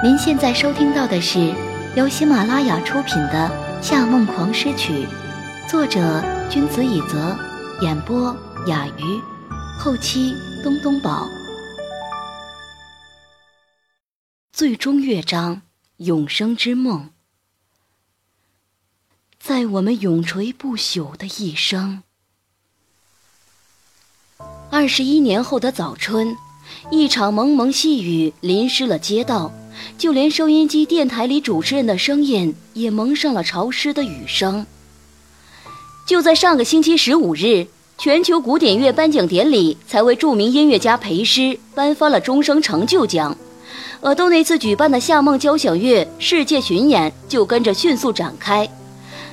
您现在收听到的是由喜马拉雅出品的《夏梦狂诗曲》，作者君子以泽，演播雅鱼，后期东东宝。最终乐章：永生之梦。在我们永垂不朽的一生。二十一年后的早春，一场蒙蒙细雨淋湿了街道。就连收音机电台里主持人的声音也蒙上了潮湿的雨声。就在上个星期十五日，全球古典乐颁奖典礼才为著名音乐家裴师颁发了终生成就奖，而都那次举办的夏梦交响乐世界巡演就跟着迅速展开。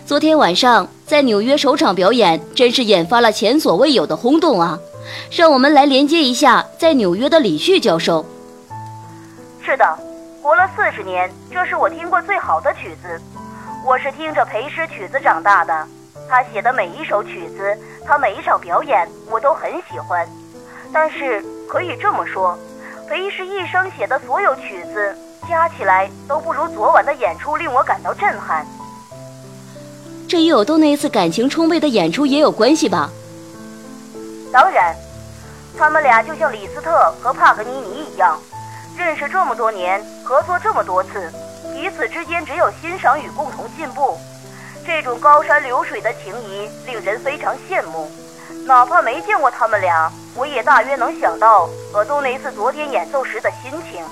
昨天晚上在纽约首场表演，真是引发了前所未有的轰动啊！让我们来连接一下在纽约的李旭教授。是的。活了四十年，这是我听过最好的曲子。我是听着裴师曲子长大的，他写的每一首曲子，他每一场表演，我都很喜欢。但是可以这么说，裴师一生写的所有曲子加起来，都不如昨晚的演出令我感到震撼。这与我都那一次感情充沛的演出也有关系吧？当然，他们俩就像李斯特和帕格尼尼一样。认识这么多年，合作这么多次，彼此之间只有欣赏与共同进步。这种高山流水的情谊令人非常羡慕。哪怕没见过他们俩，我也大约能想到尔多内斯昨天演奏时的心情。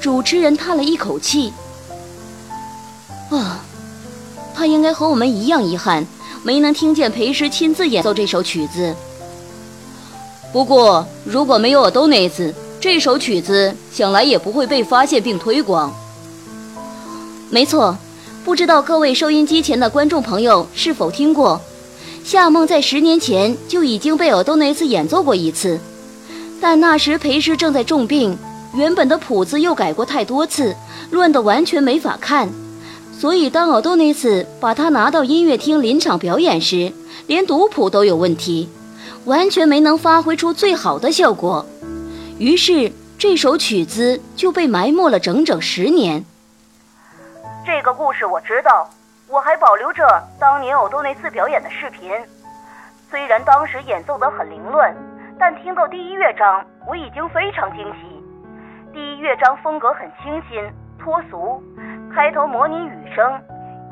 主持人叹了一口气：“啊，他应该和我们一样遗憾，没能听见裴师亲自演奏这首曲子。不过，如果没有尔多内斯……”这首曲子想来也不会被发现并推广。没错，不知道各位收音机前的观众朋友是否听过，夏梦在十年前就已经被尔多内斯演奏过一次，但那时裴师正在重病，原本的谱子又改过太多次，乱得完全没法看，所以当尔多内斯把它拿到音乐厅临场表演时，连读谱都有问题，完全没能发挥出最好的效果。于是这首曲子就被埋没了整整十年。这个故事我知道，我还保留着当年偶多那次表演的视频。虽然当时演奏得很凌乱，但听到第一乐章，我已经非常惊喜。第一乐章风格很清新脱俗，开头模拟雨声，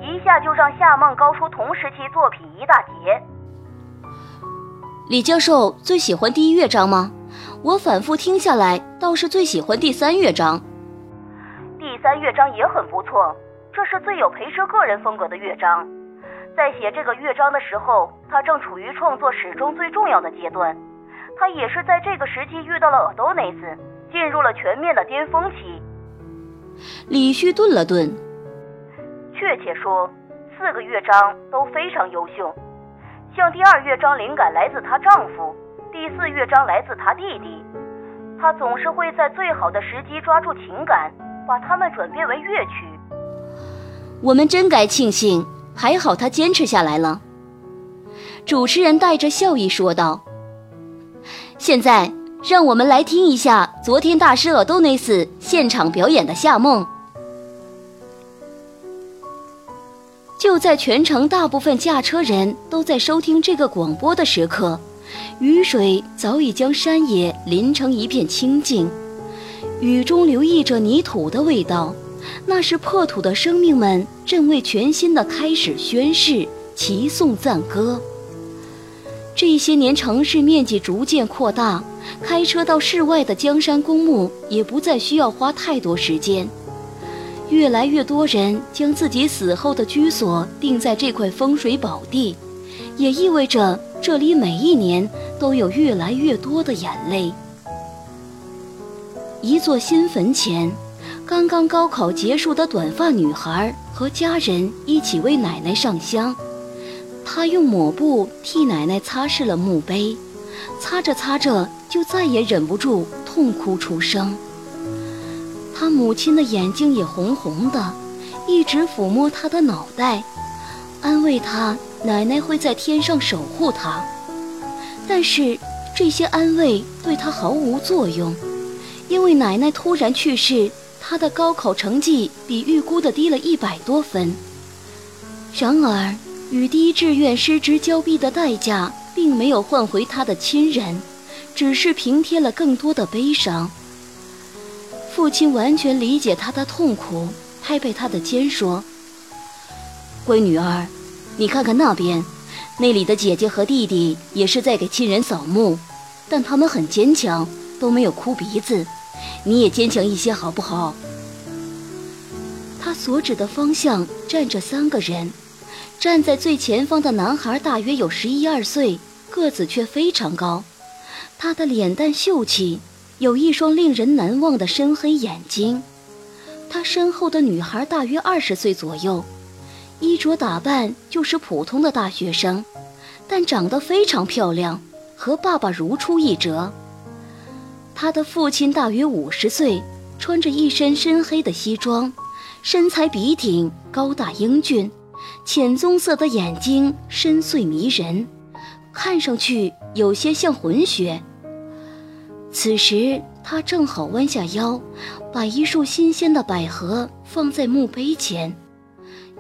一下就让夏梦高出同时期作品一大截。李教授最喜欢第一乐章吗？我反复听下来，倒是最喜欢第三乐章。第三乐章也很不错，这是最有裴师个人风格的乐章。在写这个乐章的时候，他正处于创作史中最重要的阶段。他也是在这个时期遇到了尔多内斯，进入了全面的巅峰期。李旭顿了顿，确切说，四个乐章都非常优秀。像第二乐章，灵感来自她丈夫。第四乐章来自他弟弟，他总是会在最好的时机抓住情感，把它们转变为乐曲。我们真该庆幸，还好他坚持下来了。主持人带着笑意说道：“现在，让我们来听一下昨天大师尔多内斯现场表演的《夏梦》。”就在全城大部分驾车人都在收听这个广播的时刻。雨水早已将山野淋成一片清净，雨中留意着泥土的味道，那是破土的生命们正为全新的开始宣誓、齐颂赞歌。这些年，城市面积逐渐扩大，开车到室外的江山公墓也不再需要花太多时间。越来越多人将自己死后的居所定在这块风水宝地，也意味着。这里每一年都有越来越多的眼泪。一座新坟前，刚刚高考结束的短发女孩和家人一起为奶奶上香。她用抹布替奶奶擦拭了墓碑，擦着擦着就再也忍不住痛哭出声。她母亲的眼睛也红红的，一直抚摸她的脑袋，安慰她。奶奶会在天上守护他，但是这些安慰对他毫无作用，因为奶奶突然去世，他的高考成绩比预估的低了一百多分。然而，与第一志愿失之交臂的代价，并没有换回他的亲人，只是平添了更多的悲伤。父亲完全理解他的痛苦，拍拍他的肩说：“乖女儿，你看看那边，那里的姐姐和弟弟也是在给亲人扫墓，但他们很坚强，都没有哭鼻子。你也坚强一些，好不好？”他所指的方向站着三个人，站在最前方的男孩大约有十一二岁，个子却非常高，他的脸蛋秀气。有一双令人难忘的深黑眼睛，他身后的女孩大约二十岁左右，衣着打扮就是普通的大学生，但长得非常漂亮，和爸爸如出一辙。他的父亲大约五十岁，穿着一身深黑的西装，身材笔挺，高大英俊，浅棕色的眼睛深邃迷人，看上去有些像混血。此时，他正好弯下腰，把一束新鲜的百合放在墓碑前。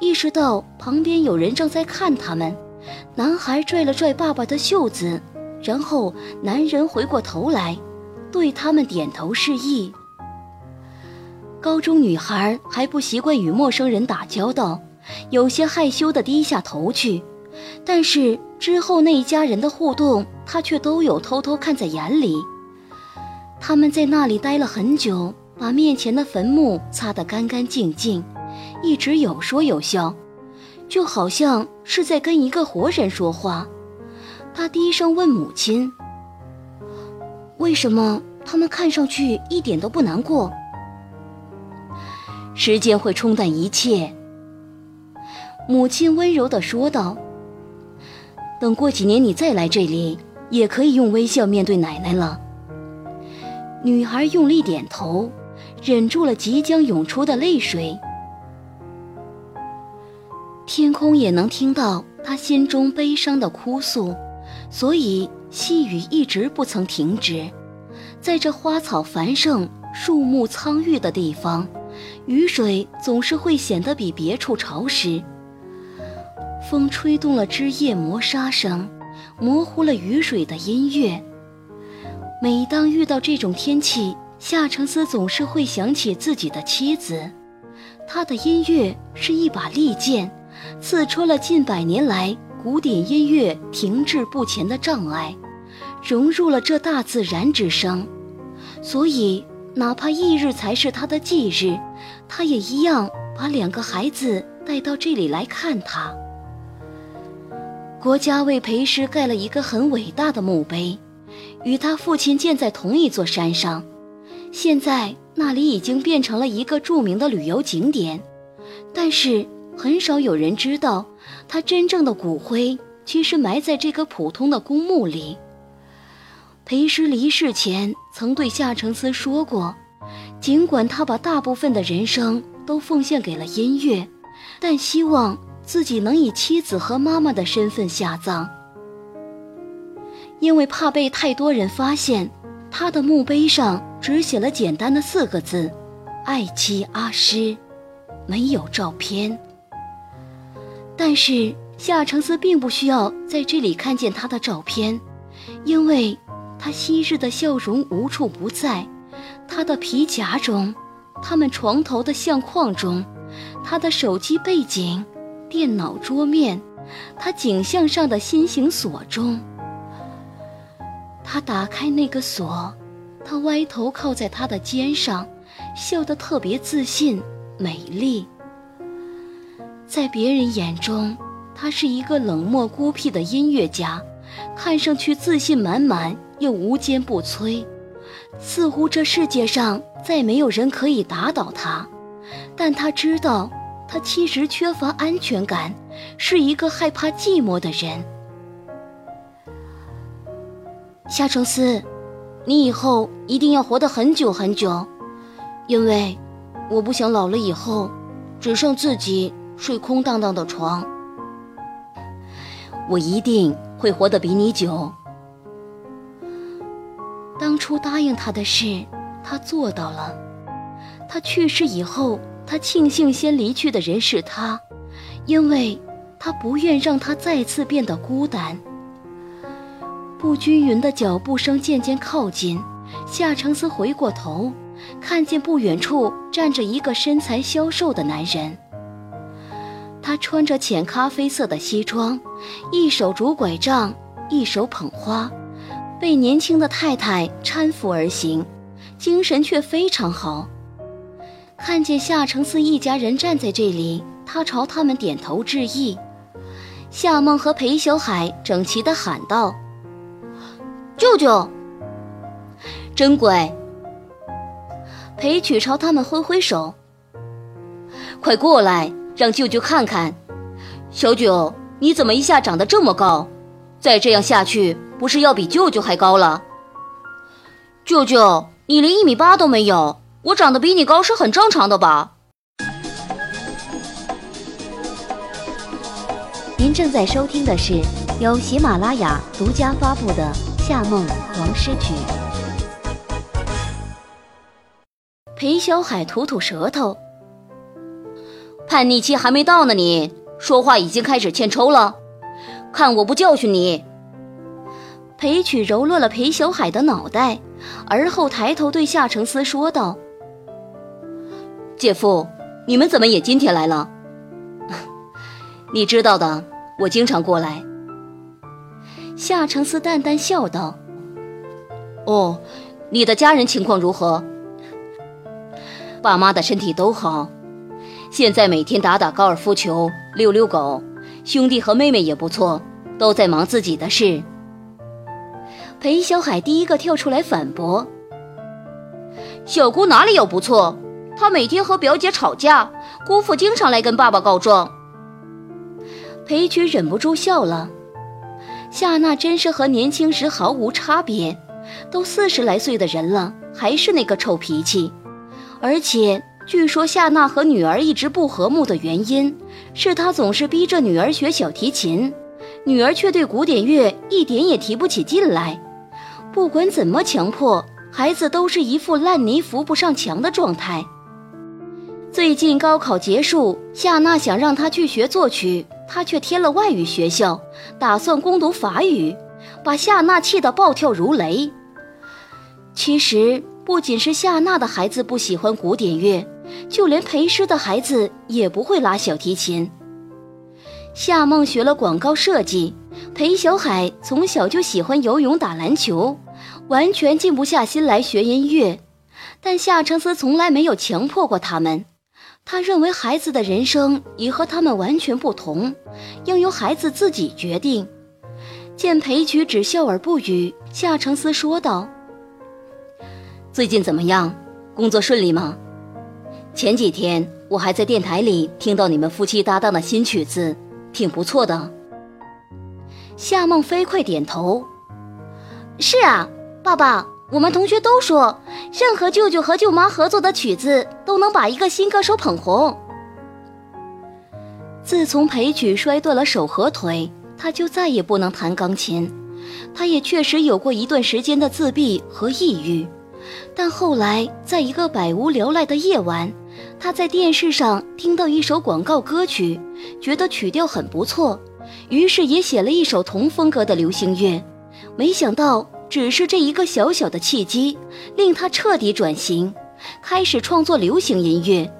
意识到旁边有人正在看他们，男孩拽了拽爸爸的袖子，然后男人回过头来，对他们点头示意。高中女孩还不习惯与陌生人打交道，有些害羞地低下头去。但是之后那一家人的互动，她却都有偷偷看在眼里。他们在那里待了很久，把面前的坟墓擦得干干净净，一直有说有笑，就好像是在跟一个活人说话。他低声问母亲：“为什么他们看上去一点都不难过？”时间会冲淡一切，母亲温柔地说道：“等过几年你再来这里，也可以用微笑面对奶奶了。”女孩用力点头，忍住了即将涌出的泪水。天空也能听到他心中悲伤的哭诉，所以细雨一直不曾停止。在这花草繁盛、树木苍郁的地方，雨水总是会显得比别处潮湿。风吹动了枝叶磨砂声，模糊了雨水的音乐。每当遇到这种天气，夏承思总是会想起自己的妻子。他的音乐是一把利剑，刺穿了近百年来古典音乐停滞不前的障碍，融入了这大自然之声。所以，哪怕翌日才是他的忌日，他也一样把两个孩子带到这里来看他。国家为裴师盖了一个很伟大的墓碑。与他父亲建在同一座山上，现在那里已经变成了一个著名的旅游景点。但是很少有人知道，他真正的骨灰其实埋在这个普通的公墓里。裴师离世前曾对夏承思说过，尽管他把大部分的人生都奉献给了音乐，但希望自己能以妻子和妈妈的身份下葬。因为怕被太多人发现，他的墓碑上只写了简单的四个字：“爱妻阿诗”，没有照片。但是夏承思并不需要在这里看见他的照片，因为他昔日的笑容无处不在，他的皮夹中，他们床头的相框中，他的手机背景、电脑桌面，他颈项上的心形锁中。他打开那个锁，他歪头靠在他的肩上，笑得特别自信、美丽。在别人眼中，他是一个冷漠孤僻的音乐家，看上去自信满满又无坚不摧，似乎这世界上再没有人可以打倒他。但他知道，他其实缺乏安全感，是一个害怕寂寞的人。夏承思，你以后一定要活得很久很久，因为我不想老了以后只剩自己睡空荡荡的床。我一定会活得比你久。当初答应他的事，他做到了。他去世以后，他庆幸先离去的人是他，因为他不愿让他再次变得孤单。不均匀的脚步声渐渐靠近，夏承思回过头，看见不远处站着一个身材消瘦的男人。他穿着浅咖啡色的西装，一手拄拐杖，一手捧花，被年轻的太太搀扶而行，精神却非常好。看见夏承思一家人站在这里，他朝他们点头致意。夏梦和裴小海整齐地喊道。舅舅，真乖。裴曲朝他们挥挥手：“快过来，让舅舅看看。小九，你怎么一下长得这么高？再这样下去，不是要比舅舅还高了？舅舅，你连一米八都没有，我长得比你高是很正常的吧？”您正在收听的是由喜马拉雅独家发布的。夏梦王诗曲，裴小海吐吐舌头。叛逆期还没到呢，你说话已经开始欠抽了，看我不教训你！裴曲揉落了裴小海的脑袋，而后抬头对夏承思说道：“姐夫，你们怎么也今天来了？你知道的，我经常过来。”夏承思淡淡笑道：“哦，你的家人情况如何？爸妈的身体都好，现在每天打打高尔夫球，遛遛狗。兄弟和妹妹也不错，都在忙自己的事。”裴小海第一个跳出来反驳：“小姑哪里有不错？她每天和表姐吵架，姑父经常来跟爸爸告状。”裴曲忍不住笑了。夏娜真是和年轻时毫无差别，都四十来岁的人了，还是那个臭脾气。而且据说夏娜和女儿一直不和睦的原因，是她总是逼着女儿学小提琴，女儿却对古典乐一点也提不起劲来。不管怎么强迫，孩子都是一副烂泥扶不上墙的状态。最近高考结束，夏娜想让他去学作曲。他却添了外语学校，打算攻读法语，把夏娜气得暴跳如雷。其实不仅是夏娜的孩子不喜欢古典乐，就连裴师的孩子也不会拉小提琴。夏梦学了广告设计，裴小海从小就喜欢游泳、打篮球，完全静不下心来学音乐。但夏承思从来没有强迫过他们。他认为孩子的人生已和他们完全不同，应由孩子自己决定。见裴曲只笑而不语，夏承思说道：“最近怎么样？工作顺利吗？前几天我还在电台里听到你们夫妻搭档的新曲子，挺不错的。”夏梦飞快点头：“是啊，爸爸。”我们同学都说，任何舅舅和舅妈合作的曲子都能把一个新歌手捧红。自从裴曲摔断了手和腿，他就再也不能弹钢琴。他也确实有过一段时间的自闭和抑郁，但后来在一个百无聊赖的夜晚，他在电视上听到一首广告歌曲，觉得曲调很不错，于是也写了一首同风格的流行乐。没想到。只是这一个小小的契机，令他彻底转型，开始创作流行音乐。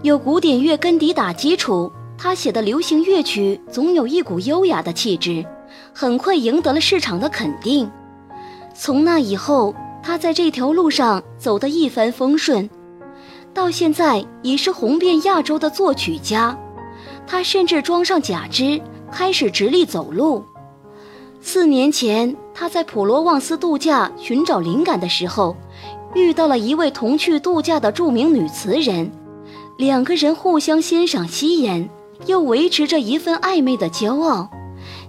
有古典乐根底打基础，他写的流行乐曲总有一股优雅的气质，很快赢得了市场的肯定。从那以后，他在这条路上走得一帆风顺，到现在已是红遍亚洲的作曲家。他甚至装上假肢，开始直立走路。四年前，他在普罗旺斯度假寻找灵感的时候，遇到了一位同去度假的著名女词人，两个人互相欣赏、吸引，又维持着一份暧昧的骄傲，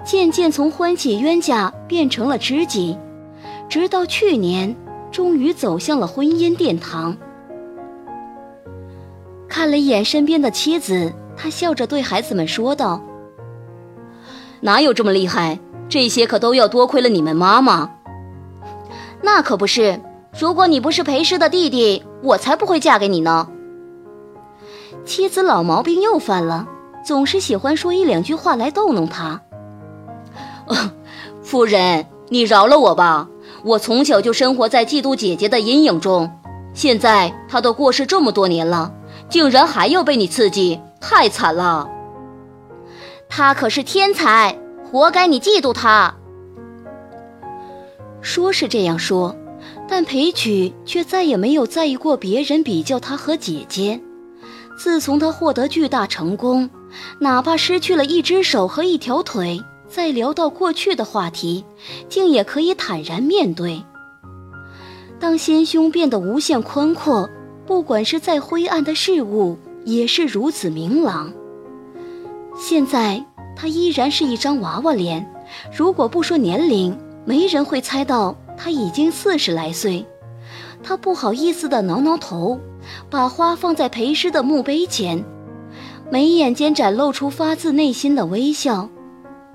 渐渐从欢喜冤家变成了知己，直到去年，终于走向了婚姻殿堂。看了一眼身边的妻子，他笑着对孩子们说道：“哪有这么厉害？”这些可都要多亏了你们妈妈。那可不是，如果你不是裴师的弟弟，我才不会嫁给你呢。妻子老毛病又犯了，总是喜欢说一两句话来逗弄他。夫人，你饶了我吧，我从小就生活在嫉妒姐姐的阴影中，现在她都过世这么多年了，竟然还要被你刺激，太惨了。他可是天才，活该你嫉妒他。说是这样说，但裴曲却再也没有在意过别人比较他和姐姐。自从他获得巨大成功，哪怕失去了一只手和一条腿，再聊到过去的话题，竟也可以坦然面对。当心胸变得无限宽阔，不管是再灰暗的事物，也是如此明朗。现在他依然是一张娃娃脸，如果不说年龄，没人会猜到他已经四十来岁。他不好意思地挠挠头。把花放在裴师的墓碑前，眉眼间展露出发自内心的微笑。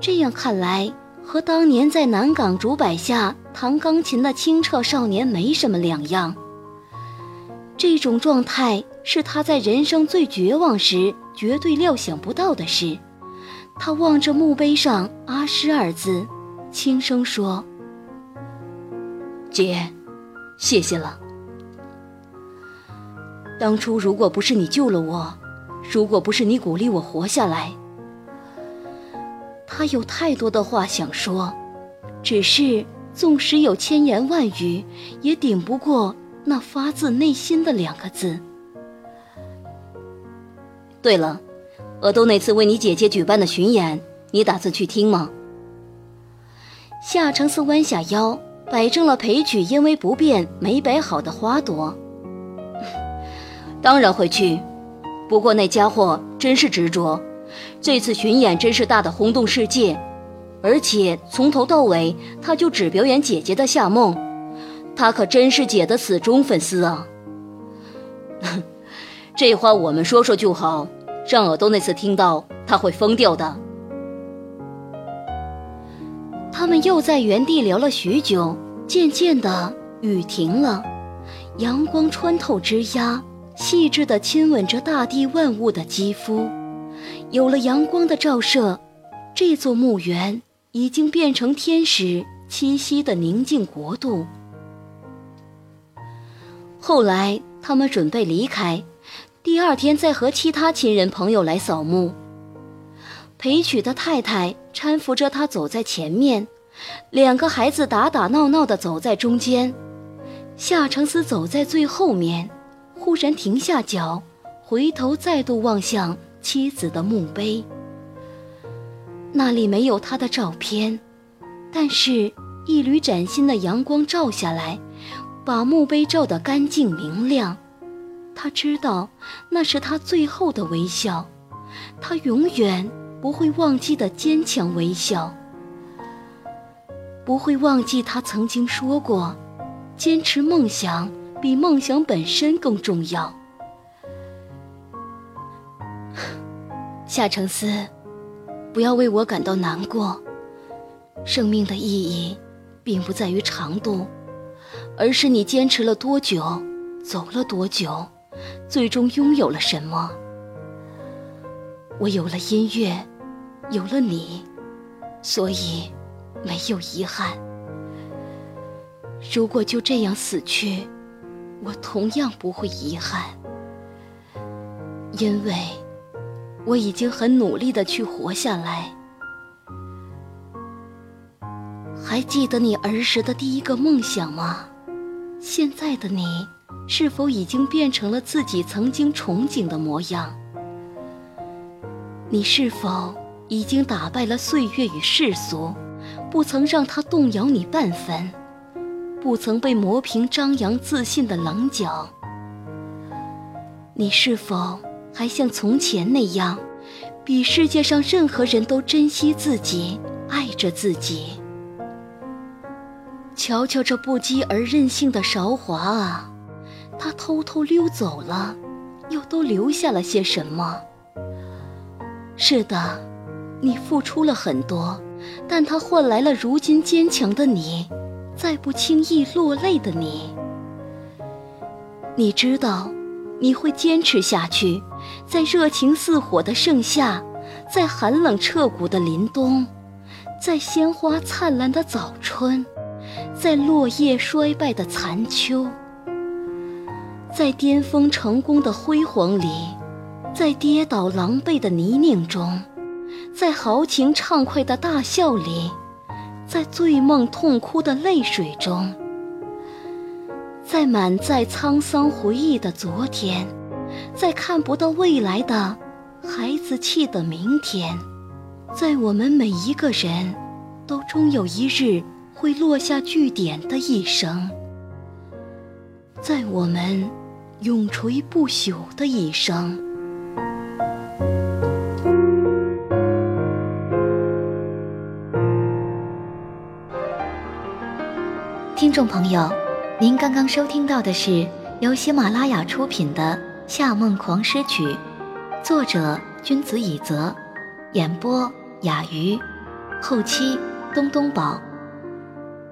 这样看来，和当年在南港竹柏下弹钢琴的清澈少年没什么两样。这种状态是他在人生最绝望时绝对料想不到的事。他望着墓碑上“阿诗”二字，轻声说：“姐，谢谢了。”当初如果不是你救了我，如果不是你鼓励我活下来，他有太多的话想说，只是纵使有千言万语，也顶不过那发自内心的两个字。对了，额都那次为你姐姐举办的巡演，你打算去听吗？夏承思弯下腰，摆正了裴曲因为不便没摆好的花朵。当然会去，不过那家伙真是执着。这次巡演真是大的轰动世界，而且从头到尾他就只表演姐姐的《夏梦》，他可真是姐的死忠粉丝啊！这话我们说说就好，让耳朵那次听到他会疯掉的。他们又在原地聊了许久，渐渐的雨停了，阳光穿透枝桠。细致的亲吻着大地万物的肌肤，有了阳光的照射，这座墓园已经变成天使栖息的宁静国度。后来，他们准备离开，第二天再和其他亲人朋友来扫墓。裴曲的太太搀扶着他走在前面，两个孩子打打闹闹地走在中间，夏承思走在最后面。忽然停下脚，回头再度望向妻子的墓碑。那里没有他的照片，但是，一缕崭新的阳光照下来，把墓碑照得干净明亮。他知道，那是他最后的微笑，他永远不会忘记的坚强微笑。不会忘记他曾经说过，坚持梦想。比梦想本身更重要。夏承思，不要为我感到难过。生命的意义，并不在于长度，而是你坚持了多久，走了多久，最终拥有了什么。我有了音乐，有了你，所以没有遗憾。如果就这样死去，我同样不会遗憾，因为我已经很努力的去活下来。还记得你儿时的第一个梦想吗？现在的你，是否已经变成了自己曾经憧憬的模样？你是否已经打败了岁月与世俗，不曾让它动摇你半分？不曾被磨平张扬自信的棱角，你是否还像从前那样，比世界上任何人都珍惜自己，爱着自己？瞧瞧这不羁而任性的韶华啊，他偷偷溜走了，又都留下了些什么？是的，你付出了很多，但他换来了如今坚强的你。再不轻易落泪的你。你知道，你会坚持下去，在热情似火的盛夏，在寒冷彻骨的凛冬，在鲜花灿烂的早春，在落叶衰败的残秋，在巅峰成功的辉煌里，在跌倒狼狈的泥泞中，在豪情畅快的大笑里，在醉梦痛哭的泪水中。在满载沧桑回忆的昨天，在看不到未来的孩子气的明天，在我们每一个人都终有一日会落下句点的一生，在我们永垂不朽的一生。听众朋友。您刚刚收听到的是由喜马拉雅出品的《夏梦狂诗曲》，作者君子以泽，演播雅鱼，后期东东宝。